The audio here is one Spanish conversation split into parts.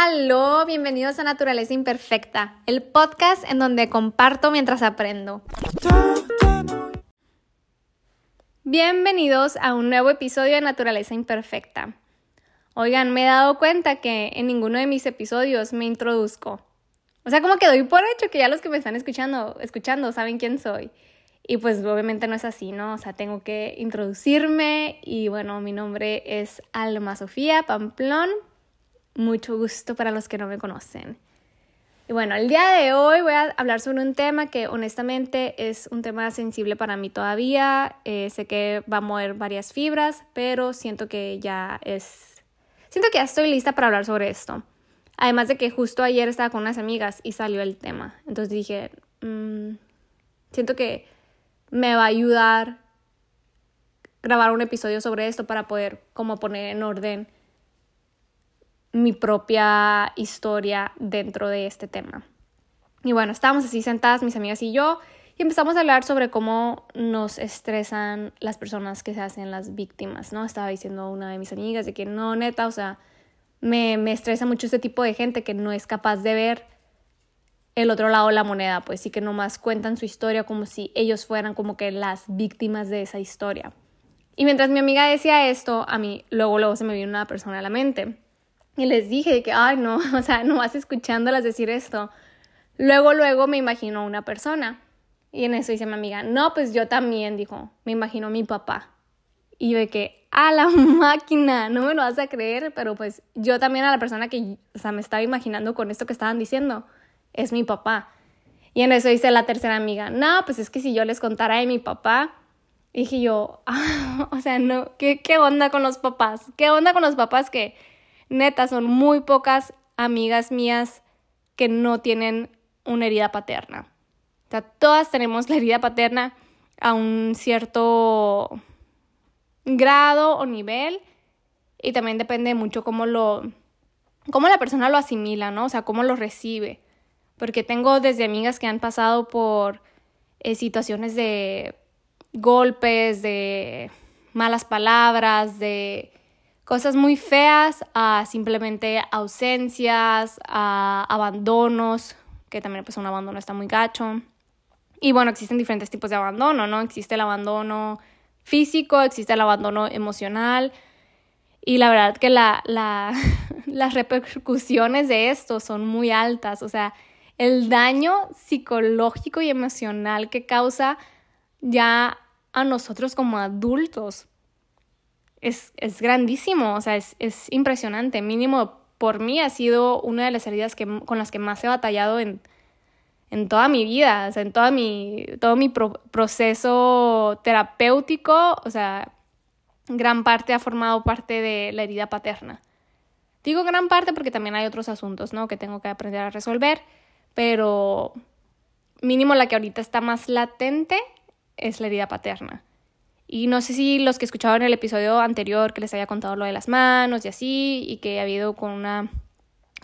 Aló, bienvenidos a Naturaleza Imperfecta, el podcast en donde comparto mientras aprendo. Bienvenidos a un nuevo episodio de Naturaleza Imperfecta. Oigan, me he dado cuenta que en ninguno de mis episodios me introduzco. O sea, como que doy por hecho que ya los que me están escuchando, escuchando saben quién soy. Y pues obviamente no es así, ¿no? O sea, tengo que introducirme y bueno, mi nombre es Alma Sofía Pamplón, mucho gusto para los que no me conocen. Y bueno, el día de hoy voy a hablar sobre un tema que honestamente es un tema sensible para mí todavía. Eh, sé que va a mover varias fibras, pero siento que ya es... Siento que ya estoy lista para hablar sobre esto. Además de que justo ayer estaba con unas amigas y salió el tema. Entonces dije, mm, siento que me va a ayudar grabar un episodio sobre esto para poder como poner en orden mi propia historia dentro de este tema. Y bueno, estábamos así sentadas, mis amigas y yo, y empezamos a hablar sobre cómo nos estresan las personas que se hacen las víctimas, ¿no? Estaba diciendo una de mis amigas de que no, neta, o sea, me, me estresa mucho este tipo de gente que no es capaz de ver el otro lado de la moneda, pues sí que nomás cuentan su historia como si ellos fueran como que las víctimas de esa historia. Y mientras mi amiga decía esto, a mí luego, luego se me vino una persona a la mente. Y les dije que, ay, no, o sea, no vas escuchándolas decir esto. Luego, luego me imagino una persona. Y en eso dice mi amiga, no, pues yo también, dijo, me imagino mi papá. Y yo de que, a la máquina, no me lo vas a creer, pero pues yo también a la persona que, o sea, me estaba imaginando con esto que estaban diciendo, es mi papá. Y en eso dice la tercera amiga, no, pues es que si yo les contara de mi papá, dije yo, ah, o sea, no, ¿qué, ¿qué onda con los papás? ¿Qué onda con los papás que neta, son muy pocas amigas mías que no tienen una herida paterna. O sea, todas tenemos la herida paterna a un cierto grado o nivel y también depende mucho cómo lo cómo la persona lo asimila, ¿no? O sea, cómo lo recibe. Porque tengo desde amigas que han pasado por eh, situaciones de golpes, de malas palabras, de cosas muy feas a simplemente ausencias, a abandonos, que también pues un abandono está muy gacho. Y bueno, existen diferentes tipos de abandono, ¿no? Existe el abandono físico, existe el abandono emocional. Y la verdad que la, la, las repercusiones de esto son muy altas. O sea, el daño psicológico y emocional que causa ya a nosotros como adultos es, es grandísimo, o sea, es, es, impresionante. Mínimo, por mí ha sido una de las heridas que, con las que más he batallado en, en toda mi vida, o sea, en toda mi, todo mi proceso terapéutico, o sea, gran parte ha formado parte de la herida paterna. Digo gran parte porque también hay otros asuntos, ¿no? Que tengo que aprender a resolver, pero mínimo la que ahorita está más latente es la herida paterna. Y no sé si los que escuchaban el episodio anterior que les había contado lo de las manos y así, y que ha habido con una,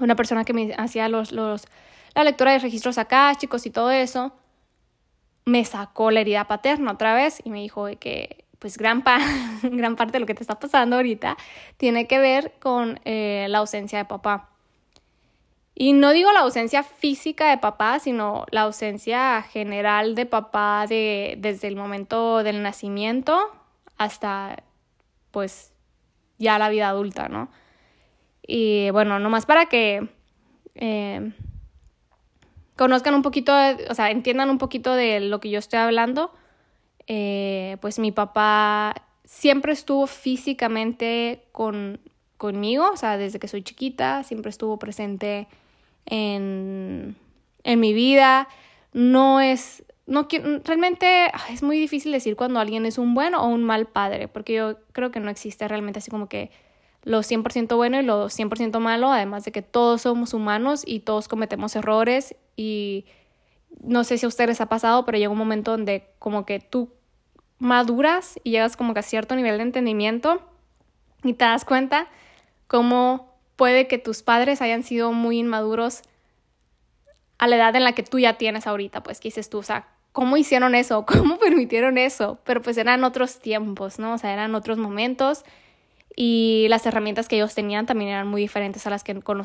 una persona que me hacía los, los, la lectura de registros chicos y todo eso, me sacó la herida paterna otra vez y me dijo que pues gran, gran parte de lo que te está pasando ahorita tiene que ver con eh, la ausencia de papá. Y no digo la ausencia física de papá, sino la ausencia general de papá de, desde el momento del nacimiento hasta pues ya la vida adulta, ¿no? Y bueno, nomás para que eh, conozcan un poquito, o sea, entiendan un poquito de lo que yo estoy hablando, eh, pues mi papá siempre estuvo físicamente con, conmigo, o sea, desde que soy chiquita, siempre estuvo presente en, en mi vida. No es, no realmente es muy difícil decir cuando alguien es un buen o un mal padre, porque yo creo que no existe realmente así como que lo 100% bueno y lo 100% malo, además de que todos somos humanos y todos cometemos errores y no sé si a ustedes les ha pasado, pero llega un momento donde como que tú maduras y llegas como que a cierto nivel de entendimiento y te das cuenta cómo puede que tus padres hayan sido muy inmaduros a la edad en la que tú ya tienes ahorita, pues que dices tú, o sea, ¿cómo hicieron eso? ¿Cómo permitieron eso? Pero pues eran otros tiempos, ¿no? O sea, eran otros momentos y las herramientas que ellos tenían también eran muy diferentes a las que con,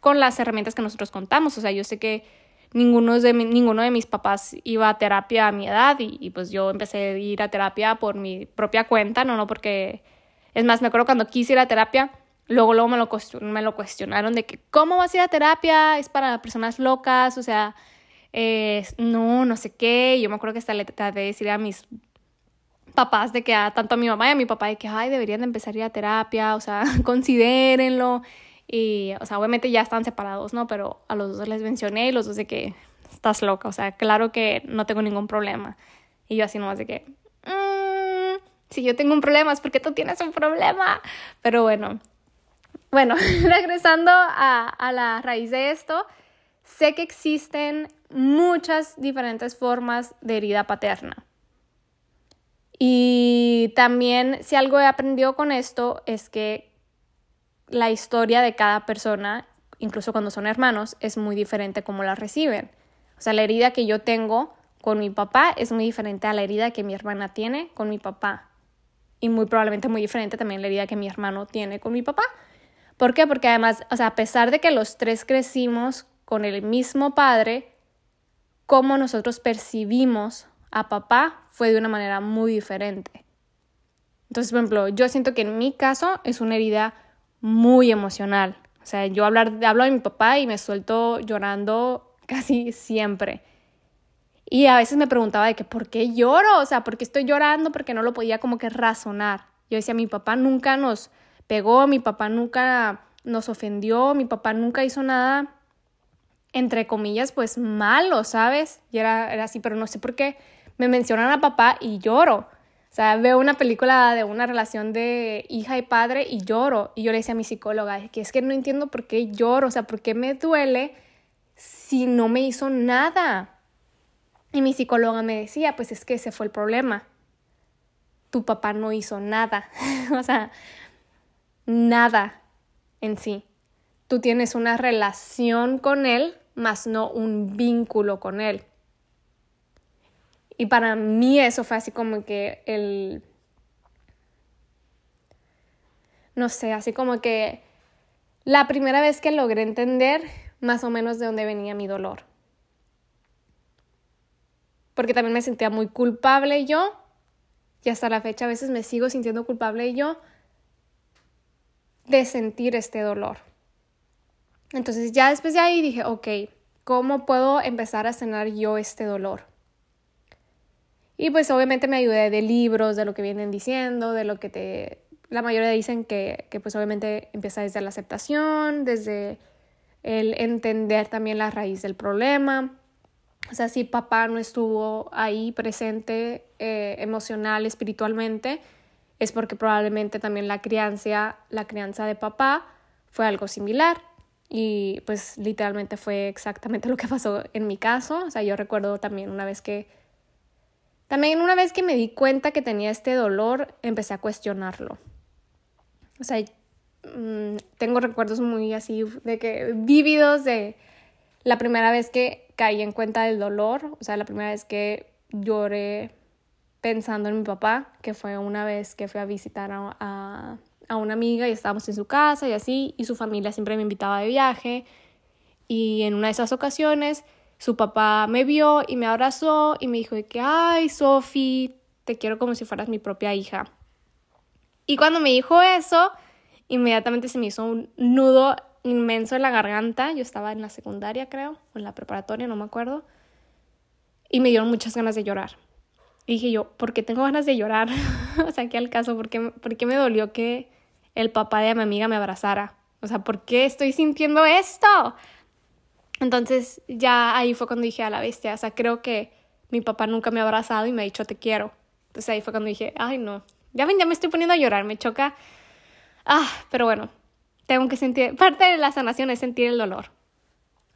con las herramientas que nosotros contamos. O sea, yo sé que ninguno de, ninguno de mis papás iba a terapia a mi edad y, y, pues yo empecé a ir a terapia por mi propia cuenta, no, no porque... Es más, me acuerdo cuando quise ir a terapia, luego, luego me lo, me lo cuestionaron de que, ¿cómo vas a ir a terapia? Es para personas locas, o sea, eh, no, no sé qué. Yo me acuerdo que hasta le traté de decir a mis papás de que a, tanto a mi mamá y a mi papá de que, ay, deberían de empezar a ir a terapia, o sea, considérenlo. Y, o sea, obviamente ya están separados, ¿no? Pero a los dos les mencioné y los dos de que estás loca, o sea, claro que no tengo ningún problema. Y yo así nomás de que, mmm, si yo tengo un problema es porque tú tienes un problema. Pero bueno, bueno, regresando a, a la raíz de esto, sé que existen muchas diferentes formas de herida paterna. Y también si algo he aprendido con esto es que la historia de cada persona, incluso cuando son hermanos, es muy diferente como la reciben. O sea, la herida que yo tengo con mi papá es muy diferente a la herida que mi hermana tiene con mi papá. Y muy probablemente muy diferente también la herida que mi hermano tiene con mi papá. ¿Por qué? Porque además, o sea, a pesar de que los tres crecimos con el mismo padre, cómo nosotros percibimos a papá fue de una manera muy diferente. Entonces, por ejemplo, yo siento que en mi caso es una herida muy emocional. O sea, yo hablar, hablo de mi papá y me suelto llorando casi siempre. Y a veces me preguntaba de que, ¿por qué lloro? O sea, ¿por qué estoy llorando? Porque no lo podía como que razonar. Yo decía, mi papá nunca nos pegó, mi papá nunca nos ofendió, mi papá nunca hizo nada entre comillas, pues malo, ¿sabes? Y era, era así, pero no sé por qué me mencionan a papá y lloro. O sea, veo una película de una relación de hija y padre y lloro. Y yo le decía a mi psicóloga, que es que no entiendo por qué lloro, o sea, por qué me duele si no me hizo nada. Y mi psicóloga me decía, pues es que ese fue el problema. Tu papá no hizo nada. o sea, nada en sí. Tú tienes una relación con él más no un vínculo con él. Y para mí eso fue así como que el... No sé, así como que la primera vez que logré entender más o menos de dónde venía mi dolor. Porque también me sentía muy culpable yo, y hasta la fecha a veces me sigo sintiendo culpable yo de sentir este dolor. Entonces ya después de ahí dije, ok, ¿cómo puedo empezar a sanar yo este dolor? Y pues obviamente me ayudé de libros, de lo que vienen diciendo, de lo que te... La mayoría dicen que, que pues obviamente empieza desde la aceptación, desde el entender también la raíz del problema. O sea, si papá no estuvo ahí presente eh, emocional, espiritualmente, es porque probablemente también la crianza, la crianza de papá fue algo similar. Y pues literalmente fue exactamente lo que pasó en mi caso. O sea, yo recuerdo también una vez que... También una vez que me di cuenta que tenía este dolor, empecé a cuestionarlo. O sea, mm, tengo recuerdos muy así de que vívidos de la primera vez que caí en cuenta del dolor, o sea, la primera vez que lloré pensando en mi papá, que fue una vez que fui a visitar a a una amiga y estábamos en su casa y así, y su familia siempre me invitaba de viaje. Y en una de esas ocasiones, su papá me vio y me abrazó y me dijo que, ay, Sofi, te quiero como si fueras mi propia hija. Y cuando me dijo eso, inmediatamente se me hizo un nudo inmenso en la garganta. Yo estaba en la secundaria, creo, o en la preparatoria, no me acuerdo. Y me dieron muchas ganas de llorar. Y dije yo, ¿por qué tengo ganas de llorar? o sea, ¿qué al caso? ¿Por qué, ¿Por qué me dolió que el papá de mi amiga me abrazara. O sea, ¿por qué estoy sintiendo esto? Entonces ya ahí fue cuando dije a la bestia, o sea, creo que mi papá nunca me ha abrazado y me ha dicho te quiero. Entonces ahí fue cuando dije, ay no, ya ya me estoy poniendo a llorar, me choca. Ah, pero bueno, tengo que sentir, parte de la sanación es sentir el dolor.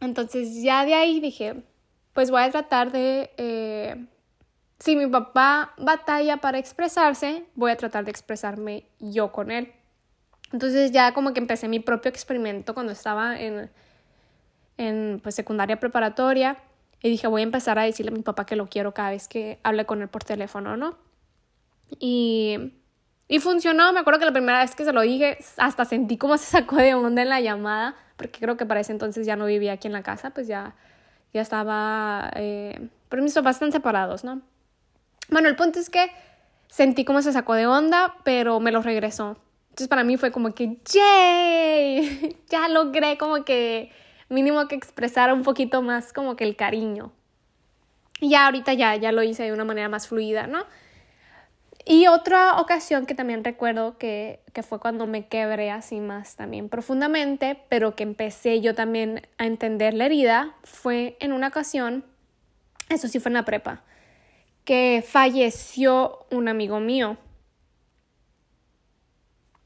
Entonces ya de ahí dije, pues voy a tratar de, eh, si mi papá batalla para expresarse, voy a tratar de expresarme yo con él. Entonces ya como que empecé mi propio experimento cuando estaba en, en pues, secundaria preparatoria y dije voy a empezar a decirle a mi papá que lo quiero cada vez que hable con él por teléfono, ¿no? Y Y funcionó, me acuerdo que la primera vez que se lo dije, hasta sentí como se sacó de onda en la llamada, porque creo que para ese entonces ya no vivía aquí en la casa, pues ya, ya estaba, eh, pero mis papás están separados, ¿no? Bueno, el punto es que sentí como se sacó de onda, pero me lo regresó. Entonces para mí fue como que, ¡yay! ya logré como que mínimo que expresar un poquito más como que el cariño. Y ya ahorita ya, ya lo hice de una manera más fluida, ¿no? Y otra ocasión que también recuerdo que, que, fue cuando me quebré así más también profundamente, pero que empecé yo también a entender la herida, fue en una ocasión, eso sí fue en la prepa, que falleció un amigo mío.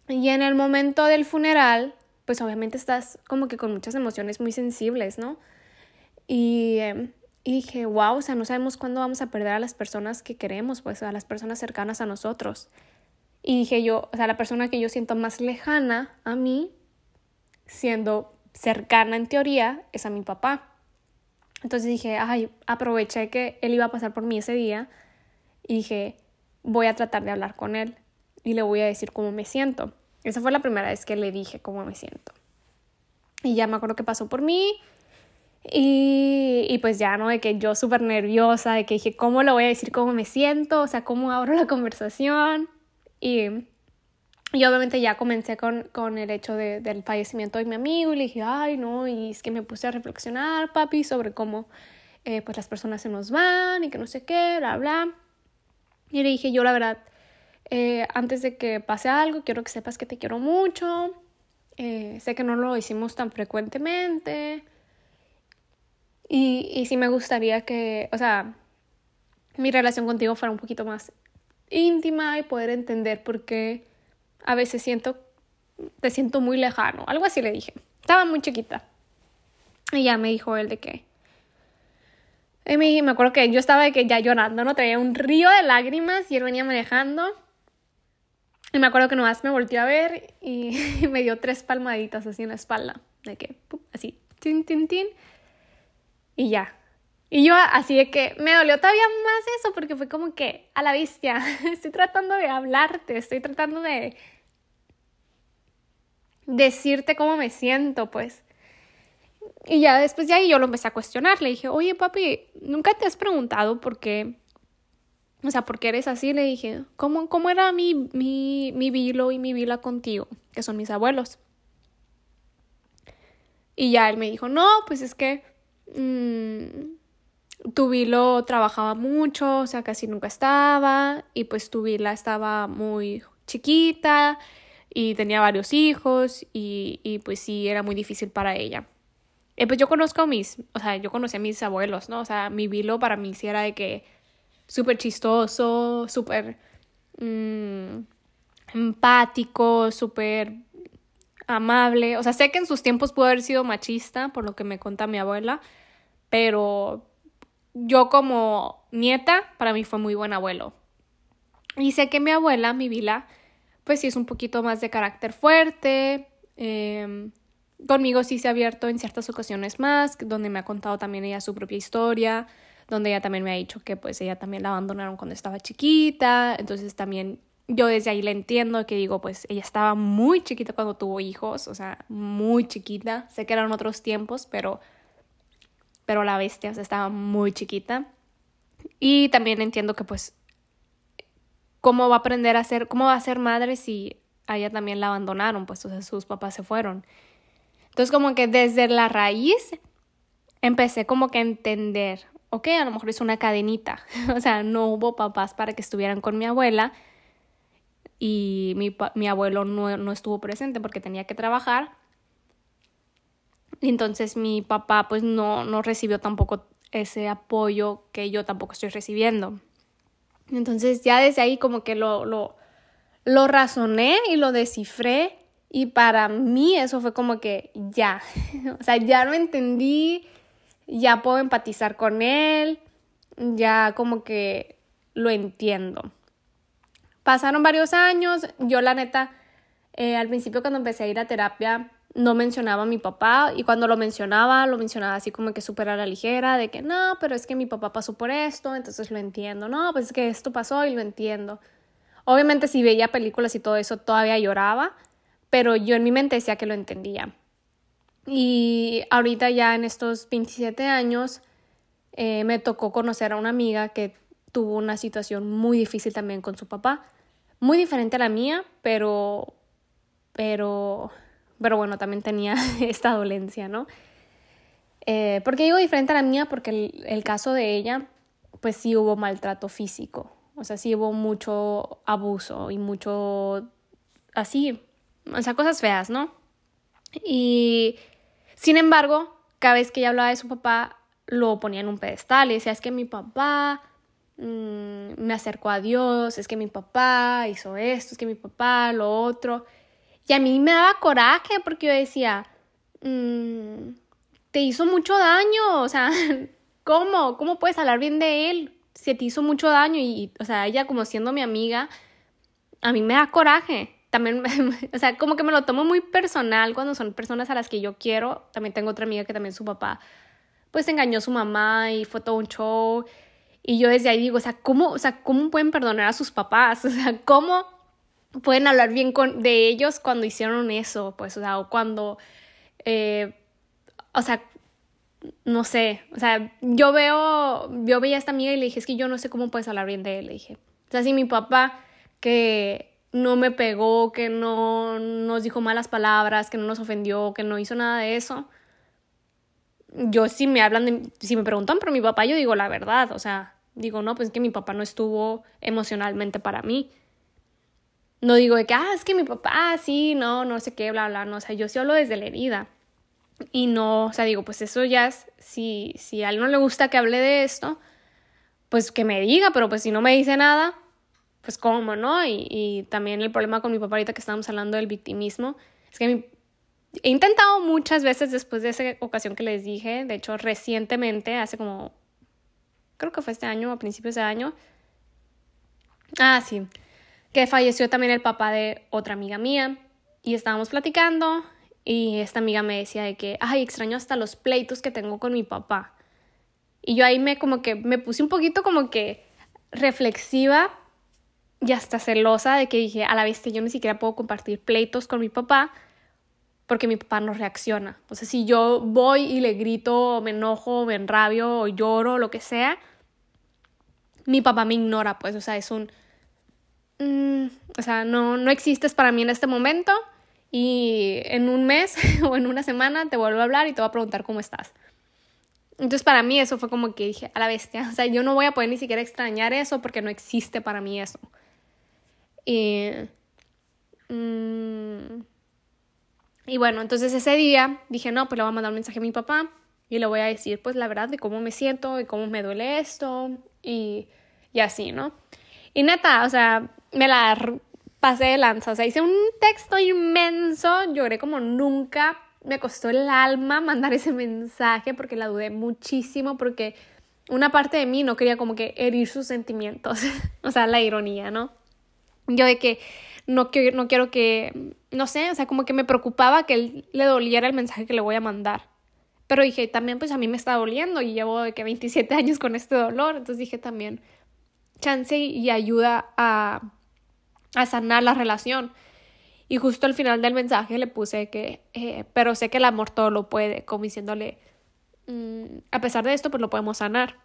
Y en el momento del funeral, pues obviamente estás como que con muchas emociones muy sensibles, ¿no? Y, em, dije, wow, o sea, no sabemos cuándo vamos a perder a las personas que queremos, pues a las personas cercanas a nosotros. Y dije yo, o sea, la persona que yo siento más lejana a mí, siendo cercana en teoría, es a mi papá. Entonces dije, ay, aproveché que él iba a pasar por mí ese día y dije, voy a tratar de hablar con él y le voy a decir cómo me siento. Esa fue la primera vez que le dije cómo me siento. Y ya me acuerdo que pasó por mí. Y, y pues ya, ¿no? De que yo súper nerviosa, de que dije, ¿cómo le voy a decir cómo me siento? O sea, ¿cómo abro la conversación? Y, y obviamente ya comencé con, con el hecho de, del fallecimiento de mi amigo y le dije, ay, no, y es que me puse a reflexionar, papi, sobre cómo eh, pues las personas se nos van y que no sé qué, bla, bla. Y le dije, yo la verdad, eh, antes de que pase algo, quiero que sepas que te quiero mucho. Eh, sé que no lo hicimos tan frecuentemente. Y, y sí me gustaría que, o sea, mi relación contigo fuera un poquito más íntima y poder entender por qué a veces siento, te siento muy lejano. Algo así le dije. Estaba muy chiquita. Y ya me dijo él de que... Y me, me acuerdo que yo estaba de que ya llorando, ¿no? Traía un río de lágrimas y él venía manejando. Y me acuerdo que nomás me volteó a ver y me dio tres palmaditas así en la espalda. De que, así, tin, tin, tin. Y ya. Y yo así de que me dolió todavía más eso porque fue como que a la bestia, estoy tratando de hablarte, estoy tratando de decirte cómo me siento, pues. Y ya después de ahí yo lo empecé a cuestionar. Le dije, oye papi, ¿nunca te has preguntado por qué o sea, porque eres así, le dije, ¿cómo, cómo era mi, mi, mi vilo y mi vila contigo? Que son mis abuelos. Y ya él me dijo, no, pues es que mm, tu vilo trabajaba mucho, o sea, casi nunca estaba, y pues tu vila estaba muy chiquita y tenía varios hijos, y, y pues sí, era muy difícil para ella. Y pues yo conozco a mis, o sea, yo conocí a mis abuelos, ¿no? O sea, mi vilo para mí sí era de que súper chistoso, súper mm, empático, súper amable. O sea, sé que en sus tiempos pudo haber sido machista, por lo que me cuenta mi abuela, pero yo como nieta, para mí fue muy buen abuelo. Y sé que mi abuela, mi Vila, pues sí es un poquito más de carácter fuerte. Em, conmigo sí se ha abierto en ciertas ocasiones más, donde me ha contado también ella su propia historia donde ella también me ha dicho que pues ella también la abandonaron cuando estaba chiquita, entonces también yo desde ahí le entiendo que digo, pues ella estaba muy chiquita cuando tuvo hijos, o sea, muy chiquita, sé que eran otros tiempos, pero pero la bestia, o sea, estaba muy chiquita. Y también entiendo que pues cómo va a aprender a ser, cómo va a ser madre si a ella también la abandonaron, pues o sea, sus papás se fueron. Entonces como que desde la raíz empecé como que a entender, ok, a lo mejor es una cadenita, o sea, no hubo papás para que estuvieran con mi abuela y mi, mi abuelo no, no, estuvo presente porque tenía que trabajar. Entonces mi papá pues no, no recibió tampoco ese apoyo que yo tampoco estoy recibiendo. Entonces ya desde ahí como que lo, lo, lo razoné y lo descifré y para mí eso fue como que ya, o sea, ya lo entendí, ya puedo empatizar con él, ya como que lo entiendo. Pasaron varios años, yo la neta, eh, al principio cuando empecé a ir a terapia, no mencionaba a mi papá y cuando lo mencionaba, lo mencionaba así como que súper a la ligera, de que no, pero es que mi papá pasó por esto, entonces lo entiendo, no, pues es que esto pasó y lo entiendo. Obviamente si veía películas y todo eso todavía lloraba, pero yo en mi mente decía que lo entendía. Y ahorita ya en estos 27 años eh, me tocó conocer a una amiga que tuvo una situación muy difícil también con su papá, muy diferente a la mía, pero, pero, pero bueno, también tenía esta dolencia, ¿no? Eh, ¿Por qué digo diferente a la mía? Porque el, el caso de ella, pues sí hubo maltrato físico, o sea, sí hubo mucho abuso y mucho así, o sea, cosas feas, ¿no? Y sin embargo, cada vez que ella hablaba de su papá, lo ponía en un pedestal y decía, es que mi papá mm, me acercó a Dios, es que mi papá hizo esto, es que mi papá lo otro. Y a mí me daba coraje porque yo decía, mm, te hizo mucho daño, o sea, ¿cómo? ¿Cómo puedes hablar bien de él? Si te hizo mucho daño y, o sea, ella como siendo mi amiga, a mí me da coraje también, o sea, como que me lo tomo muy personal cuando son personas a las que yo quiero. También tengo otra amiga que también su papá, pues engañó a su mamá y fue todo un show. Y yo desde ahí digo, o sea, ¿cómo, o sea, ¿cómo pueden perdonar a sus papás? O sea, ¿cómo pueden hablar bien con, de ellos cuando hicieron eso? Pues, o sea, o cuando, eh, o sea, no sé, o sea, yo veo, yo veía a esta amiga y le dije, es que yo no sé cómo puedes hablar bien de él, le dije. O sea, si mi papá, que no me pegó, que no nos dijo malas palabras, que no nos ofendió, que no hizo nada de eso. Yo si me hablan, de, si me preguntan por mi papá, yo digo la verdad, o sea, digo, no, pues es que mi papá no estuvo emocionalmente para mí. No digo de que, ah, es que mi papá, sí, no, no sé qué, bla, bla, no, o sea, yo sí hablo desde la herida. Y no, o sea, digo, pues eso ya es, si, si a él no le gusta que hable de esto, pues que me diga, pero pues si no me dice nada, pues cómo, ¿no? Y, también el problema con mi papá ahorita que estábamos hablando del victimismo, es que he intentado muchas veces después de esa ocasión que les dije, de hecho recientemente, hace como, creo que fue este año, a principios de año, ah, sí, que falleció también el papá de otra amiga mía y estábamos platicando y esta amiga me decía de que, ay, extraño hasta los pleitos que tengo con mi papá. Y yo ahí me como que me puse un poquito como que reflexiva y hasta celosa de que dije, a la vez yo ni siquiera puedo compartir pleitos con mi papá porque mi papá no reacciona. O sea, si yo voy y le grito, o me enojo, o me enrabio, o lloro, o lo que sea, mi papá me ignora, pues, o sea, es un... Mm, o sea, no, no existes para mí en este momento y en un mes o en una semana te vuelvo a hablar y te voy a preguntar cómo estás. Entonces para mí eso fue como que dije, a la bestia, o sea, yo no voy a poder ni siquiera extrañar eso porque no existe para mí eso. Y, mm, y bueno, entonces ese día dije, no, pues le voy a mandar un mensaje a mi papá y le voy a decir, pues la verdad, de cómo me siento y cómo me duele esto y, y así, ¿no? Y neta, o sea, me la pasé de lanza, o sea, hice un texto inmenso, lloré como nunca, me costó el alma mandar ese mensaje porque la dudé muchísimo, porque una parte de mí no quería como que herir sus sentimientos, o sea, la ironía, ¿no? Yo de que no, no quiero que, no sé, o sea, como que me preocupaba que él le doliera el mensaje que le voy a mandar. Pero dije, también pues a mí me está doliendo y llevo de que 27 años con este dolor, entonces dije también, chance y ayuda a, a sanar la relación. Y justo al final del mensaje le puse que, eh, pero sé que el amor todo lo puede, como diciéndole, mm, a pesar de esto, pues lo podemos sanar.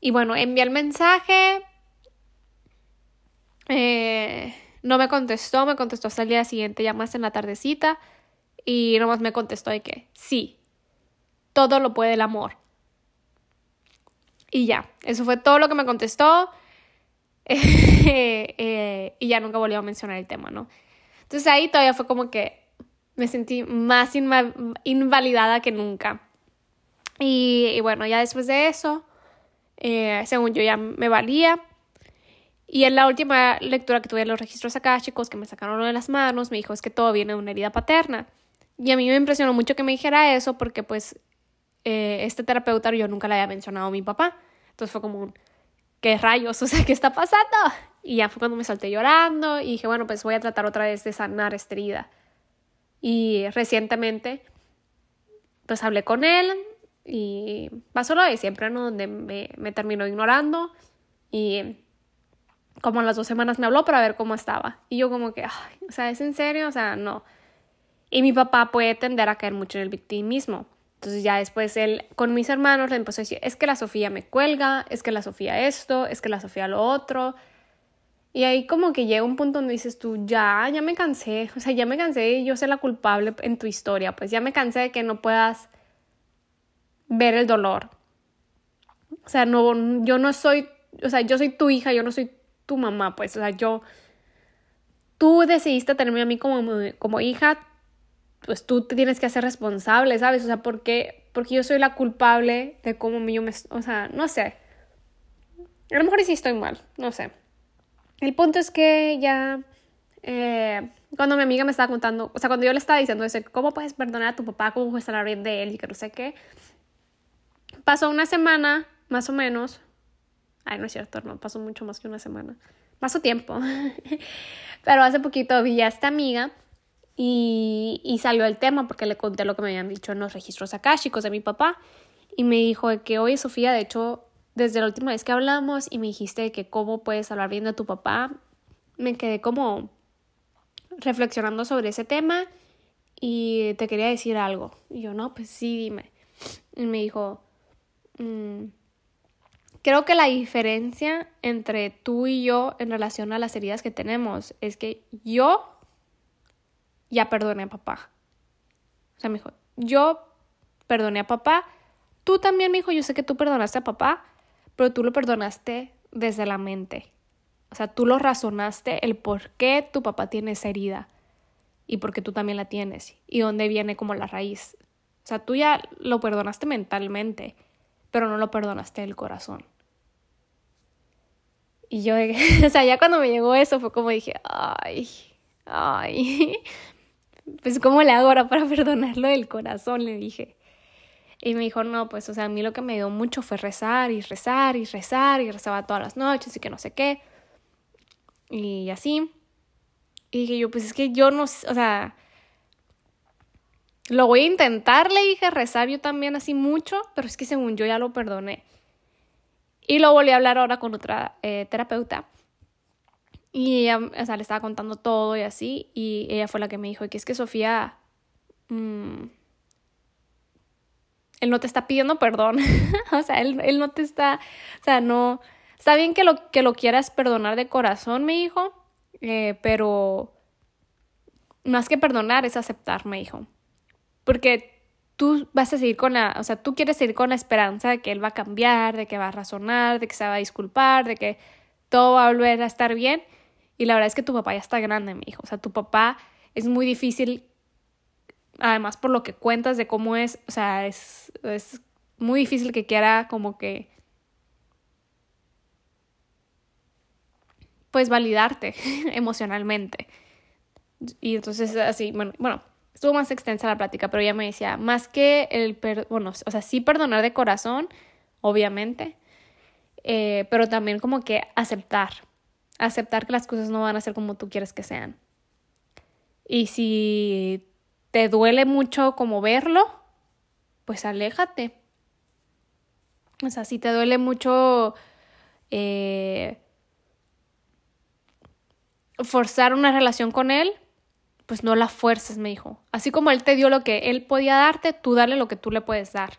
Y bueno, envié el mensaje, eh, no me contestó, me contestó hasta el día siguiente, ya más en la tardecita, y nomás me contestó de que sí, todo lo puede el amor. Y ya, eso fue todo lo que me contestó. Eh, y ya nunca volvió a mencionar el tema, ¿no? Entonces ahí todavía fue como que me sentí más invalidada que nunca. Y, bueno, ya después de eso, eh, según yo ya me valía, y en la última lectura que tuve de los registros chicos que me sacaron de las manos, me dijo es que todo viene de una herida paterna. Y a mí me impresionó mucho que me dijera eso porque pues eh, este terapeuta yo nunca le había mencionado a mi papá. Entonces fue como un, ¿qué rayos? O sea, ¿qué está pasando? Y ya fue cuando me salté llorando y dije, bueno, pues voy a tratar otra vez de sanar esta herida. Y recientemente, pues hablé con él y pasó lo de siempre, ¿no? Donde me, me terminó ignorando y como a las dos semanas me habló para ver cómo estaba. Y yo como que, ay, o sea, ¿es en serio? O sea, no. Y mi papá puede tender a caer mucho en el victimismo. Entonces ya después él con mis hermanos le empezó a decir, es que la Sofía me cuelga, es que la Sofía esto, es que la Sofía lo otro. Y ahí como que llega un punto donde dices tú, ya, ya me cansé, o sea, ya me cansé y yo soy la culpable en tu historia, pues ya me cansé de que no puedas ver el dolor. O sea, no, yo no soy, o sea, yo soy tu hija, yo no soy tu mamá, pues, o sea, yo, tú decidiste tenerme a mí como, como hija, pues tú te tienes que hacer responsable, ¿sabes? O sea, porque, porque yo soy la culpable de cómo yo me, o sea, no sé. A lo mejor sí estoy mal, no sé. El punto es que ya, eh, cuando mi amiga me estaba contando, o sea, cuando yo le estaba diciendo eso, ¿cómo puedes perdonar a tu papá? ¿Cómo puedes hablar bien de él? Y que no sé qué. Pasó una semana, más o menos. Ay, no es cierto, no, pasó mucho más que una semana. Pasó tiempo. Pero hace poquito vi a esta amiga y, salió el tema porque le conté lo que me habían dicho en los registros akáshicos de mi papá. Y me dijo que, oye, Sofía, de hecho, desde la última vez que hablamos y me dijiste que cómo puedes hablar bien de tu papá, me quedé como reflexionando sobre ese tema y te quería decir algo. Y yo, no, pues sí, dime. Y me dijo, mm, creo que la diferencia entre tú y yo en relación a las heridas que tenemos es que yo ya perdoné a papá. O sea, me dijo, yo perdoné a papá, tú también, me dijo, yo sé que tú perdonaste a papá, pero tú lo perdonaste desde la mente. O sea, tú lo razonaste el por qué tu papá tiene esa herida y por qué tú también la tienes y dónde viene como la raíz. O sea, tú ya lo perdonaste mentalmente, pero no lo perdonaste del corazón. Y yo, o sea, ya cuando me llegó eso fue como dije, ay, ay, pues ¿cómo le hago ahora para perdonarlo del corazón? Le dije. Y me dijo, no, pues, o sea, a mí lo que me dio mucho fue rezar y rezar y rezar y rezaba todas las noches y que no sé qué. Y así. Y dije yo, pues es que yo no, o sea, lo voy a intentar, le dije, rezar yo también así mucho, pero es que según yo ya lo perdoné. Y lo volví a hablar ahora con otra eh, terapeuta. Y ella, o sea, le estaba contando todo y así, y ella fue la que me dijo que es que Sofía, mm, él no te está pidiendo perdón, o sea, él, él, no te está, o sea, no, está bien que lo, que lo quieras perdonar de corazón, me dijo, eh, pero más que perdonar es aceptar, me dijo, porque tú vas a seguir con la, o sea, tú quieres seguir con la esperanza de que él va a cambiar, de que va a razonar, de que se va a disculpar, de que todo va a volver a estar bien. Y la verdad es que tu papá ya está grande, mi hijo. O sea, tu papá es muy difícil, además por lo que cuentas de cómo es, o sea, es, es muy difícil que quiera como que... pues validarte emocionalmente. Y entonces así, bueno, bueno, estuvo más extensa la plática, pero ella me decía, más que el, per bueno, o sea, sí perdonar de corazón, obviamente, eh, pero también como que aceptar, aceptar que las cosas no van a ser como tú quieres que sean. Y si te duele mucho como verlo, pues aléjate. O sea, si te duele mucho eh, forzar una relación con él, pues no la fuerces, me dijo. Así como él te dio lo que él podía darte, tú dale lo que tú le puedes dar.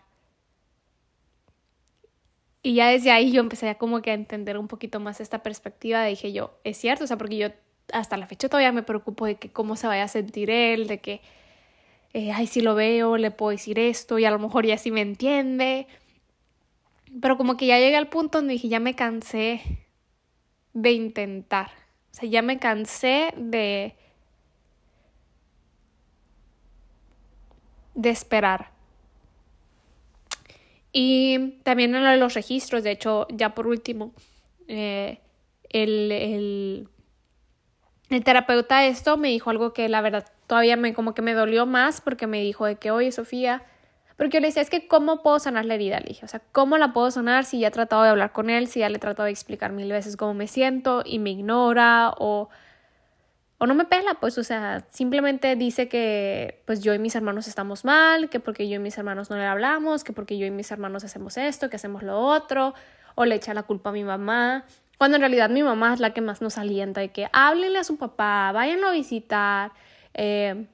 Y ya desde ahí yo empecé como que a entender un poquito más esta perspectiva. Dije yo, es cierto, o sea, porque yo hasta la fecha todavía me preocupo de que cómo se vaya a sentir él, de que, eh, ay, si lo veo, le puedo decir esto y a lo mejor ya sí me entiende. Pero como que ya llegué al punto donde dije, ya me cansé de intentar. O sea, ya me cansé de... de esperar. Y también en los registros, de hecho, ya por último, eh, el, el, el, terapeuta esto me dijo algo que la verdad todavía me como que me dolió más porque me dijo de que, oye, Sofía, porque yo le decía, es que ¿cómo puedo sanar la herida? Le dije, o sea, ¿cómo la puedo sanar si ya he tratado de hablar con él, si ya le he tratado de explicar mil veces cómo me siento y me ignora o o no me pela, pues, o sea, simplemente dice que pues yo y mis hermanos estamos mal, que porque yo y mis hermanos no le hablamos, que porque yo y mis hermanos hacemos esto, que hacemos lo otro, o le echa la culpa a mi mamá, Cuando en realidad mi mamá es la que más nos alienta de que háblenle a su papá, váyanlo a visitar. Eh,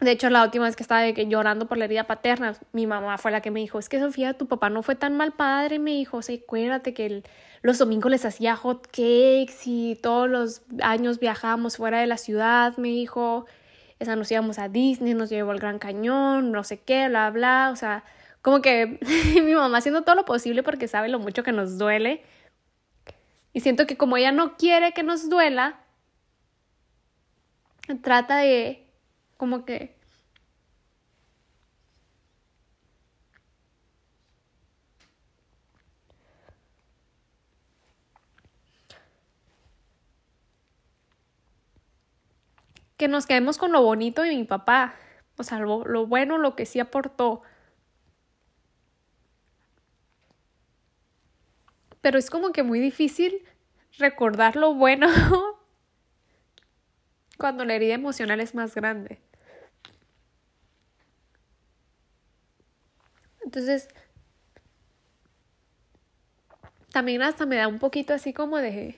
de hecho, la última vez que estaba llorando por la herida paterna, mi mamá fue la que me dijo, es que Sofía, tu papá no fue tan mal padre, me dijo, o sea, acuérdate que los domingos les hacía hot cakes y todos los años viajábamos fuera de la ciudad, me dijo, esa nos íbamos a Disney, nos llevó al Gran Cañón, no sé qué, bla, bla, o sea, como que mi mamá haciendo todo lo posible porque sabe lo mucho que nos duele. Y siento que como ella no quiere que nos duela, trata de como que que nos quedemos con lo bonito de mi papá, o sea, lo, lo, bueno, lo que sí aportó. Pero es como que muy difícil recordar lo bueno cuando la herida emocional es más grande. Entonces, también hasta me da un poquito así como de...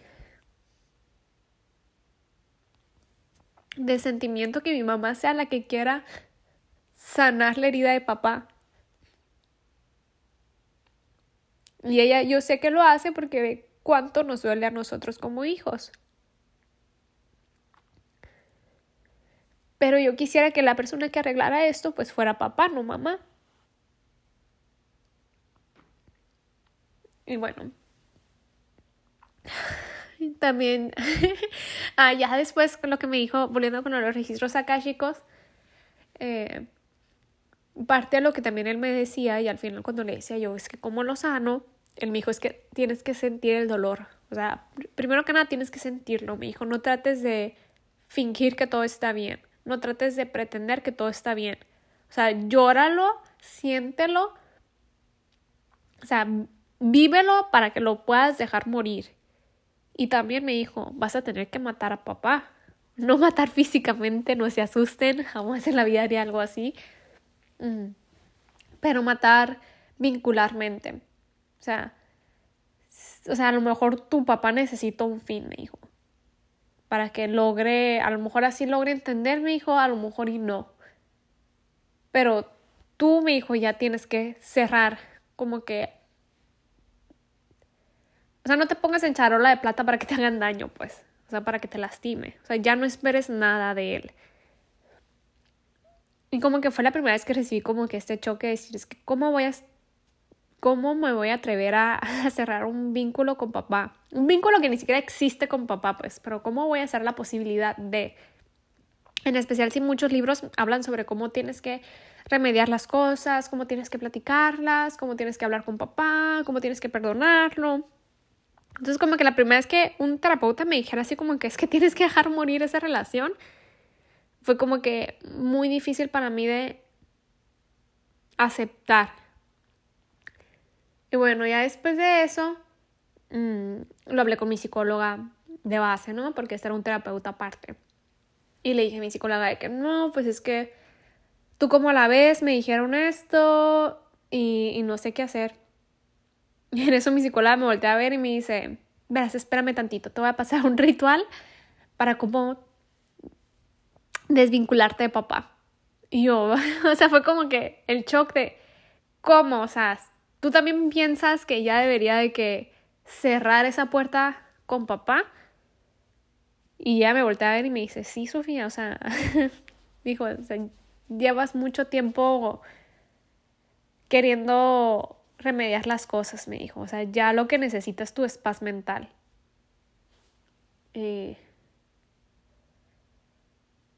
de sentimiento que mi mamá sea la que quiera sanar la herida de papá. Y ella, yo sé que lo hace porque ve cuánto nos duele a nosotros como hijos. Pero yo quisiera que la persona que arreglara esto pues fuera papá, no mamá. Y bueno. También, ah, ya después con lo que me dijo, volviendo con los registros akáshicos, eh, parte de lo que también él me decía, y al final cuando le decía yo, es que como lo sano, él me dijo, es que tienes que sentir el dolor. O sea, primero que nada tienes que sentirlo, me dijo, no trates de fingir que todo está bien. No trates de pretender que todo está bien. O sea, llóralo, siéntelo. O sea, vívelo para que lo puedas dejar morir. Y también me dijo, vas a tener que matar a papá. No matar físicamente, no se asusten, jamás en la vida haría algo así. Mm. Pero matar vincularmente. O sea, o sea, a lo mejor tu papá necesita un fin, me dijo para que logre, a lo mejor así logre entender mi hijo, a lo mejor y no. Pero tú, mi hijo, ya tienes que cerrar como que... O sea, no te pongas en charola de plata para que te hagan daño, pues. O sea, para que te lastime. O sea, ya no esperes nada de él. Y como que fue la primera vez que recibí como que este choque de decir, es que cómo voy a ¿cómo me voy a atrever a, cerrar un vínculo con papá? Un vínculo que ni siquiera existe con papá, pues, pero ¿cómo voy a hacer la posibilidad de... En especial si muchos libros hablan sobre cómo tienes que remediar las cosas, cómo tienes que platicarlas, cómo tienes que hablar con papá, cómo tienes que perdonarlo. Entonces como que la primera vez que un terapeuta me dijera así como que es que tienes que dejar morir esa relación, fue como que muy difícil para mí de aceptar y bueno, ya después de eso, mm, lo hablé con mi psicóloga de base, ¿no? Porque este era un terapeuta aparte. Y le dije a mi psicóloga de que no, pues es que tú como la ves, me dijeron esto y, no sé qué hacer. Y en eso mi psicóloga me voltea a ver y me dice, verás, espérame tantito, te voy a pasar un ritual para cómo desvincularte de papá. Y yo, o sea, fue como que el shock de cómo, o sea, ¿Tú también piensas que ya debería de que cerrar esa puerta con papá? Y ya me volteé a ver y me dice, sí, Sofía, o sea, dijo, o sea, llevas mucho tiempo queriendo remediar las cosas, me dijo. O sea, ya lo que necesitas tú es paz mental. Y,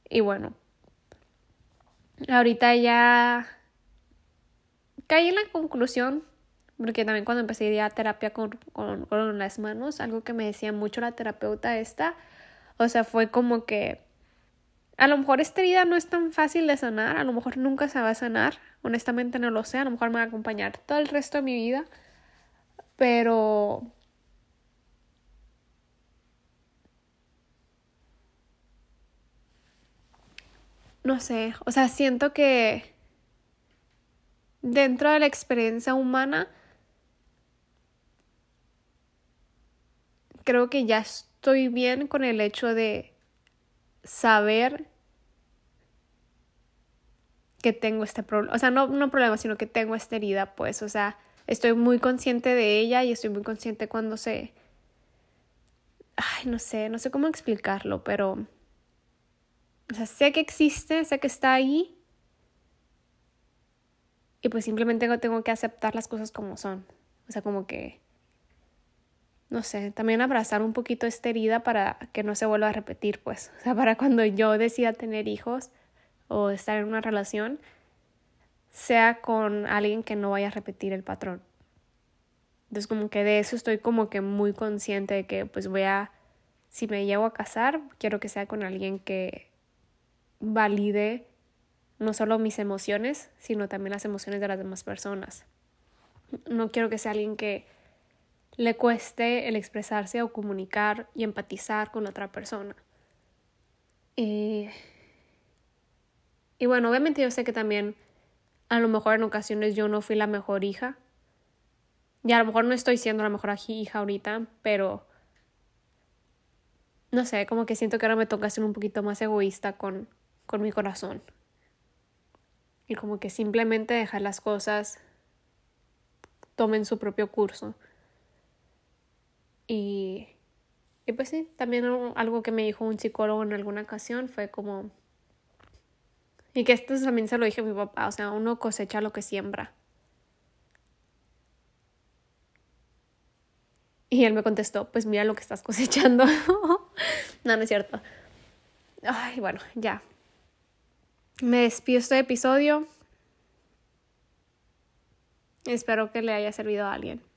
y bueno, ahorita ya caí en la conclusión porque también cuando empecé a ir a terapia con, con, con, las manos, algo que me decía mucho la terapeuta esta, o sea, fue como que a lo mejor esta herida no es tan fácil de sanar, a lo mejor nunca se va a sanar, honestamente no lo sé, a lo mejor me va a acompañar todo el resto de mi vida, pero... No sé, o sea, siento que dentro de la experiencia humana, creo que ya estoy bien con el hecho de saber que tengo este problema, o sea, no, no problema, sino que tengo esta herida, pues, o sea, estoy muy consciente de ella y estoy muy consciente cuando se... Ay, no sé, no sé cómo explicarlo, pero... O sea, sé que existe, sé que está ahí. Y pues simplemente tengo que aceptar las cosas como son. O sea, como que... No sé, también abrazar un poquito esta herida para que no se vuelva a repetir, pues. O sea, para cuando yo decida tener hijos, o estar en una relación sea con alguien que no vaya a repetir el patrón. Entonces como que de eso estoy como que muy consciente de que pues voy a, si me llevo a casar, quiero que sea con alguien que valide no solo mis emociones, sino también las emociones de las demás personas. No quiero que sea alguien que le cueste el expresarse o comunicar y empatizar con otra persona. Y y bueno, obviamente yo sé que también a lo mejor en ocasiones yo no fui la mejor hija. Y a lo mejor no estoy siendo la mejor hija ahorita, pero no sé, como que siento que ahora me toca ser un poquito más egoísta con, con mi corazón. Y como que simplemente dejar las cosas tomen su propio curso. Y, y pues sí, también algo que me dijo un psicólogo en alguna ocasión fue como y que esto también se lo dije a mi papá, o sea, uno cosecha lo que siembra. Y él me contestó, pues mira lo que estás cosechando. no, no es cierto. Ay, bueno, ya. Me despido este episodio. Espero que le haya servido a alguien.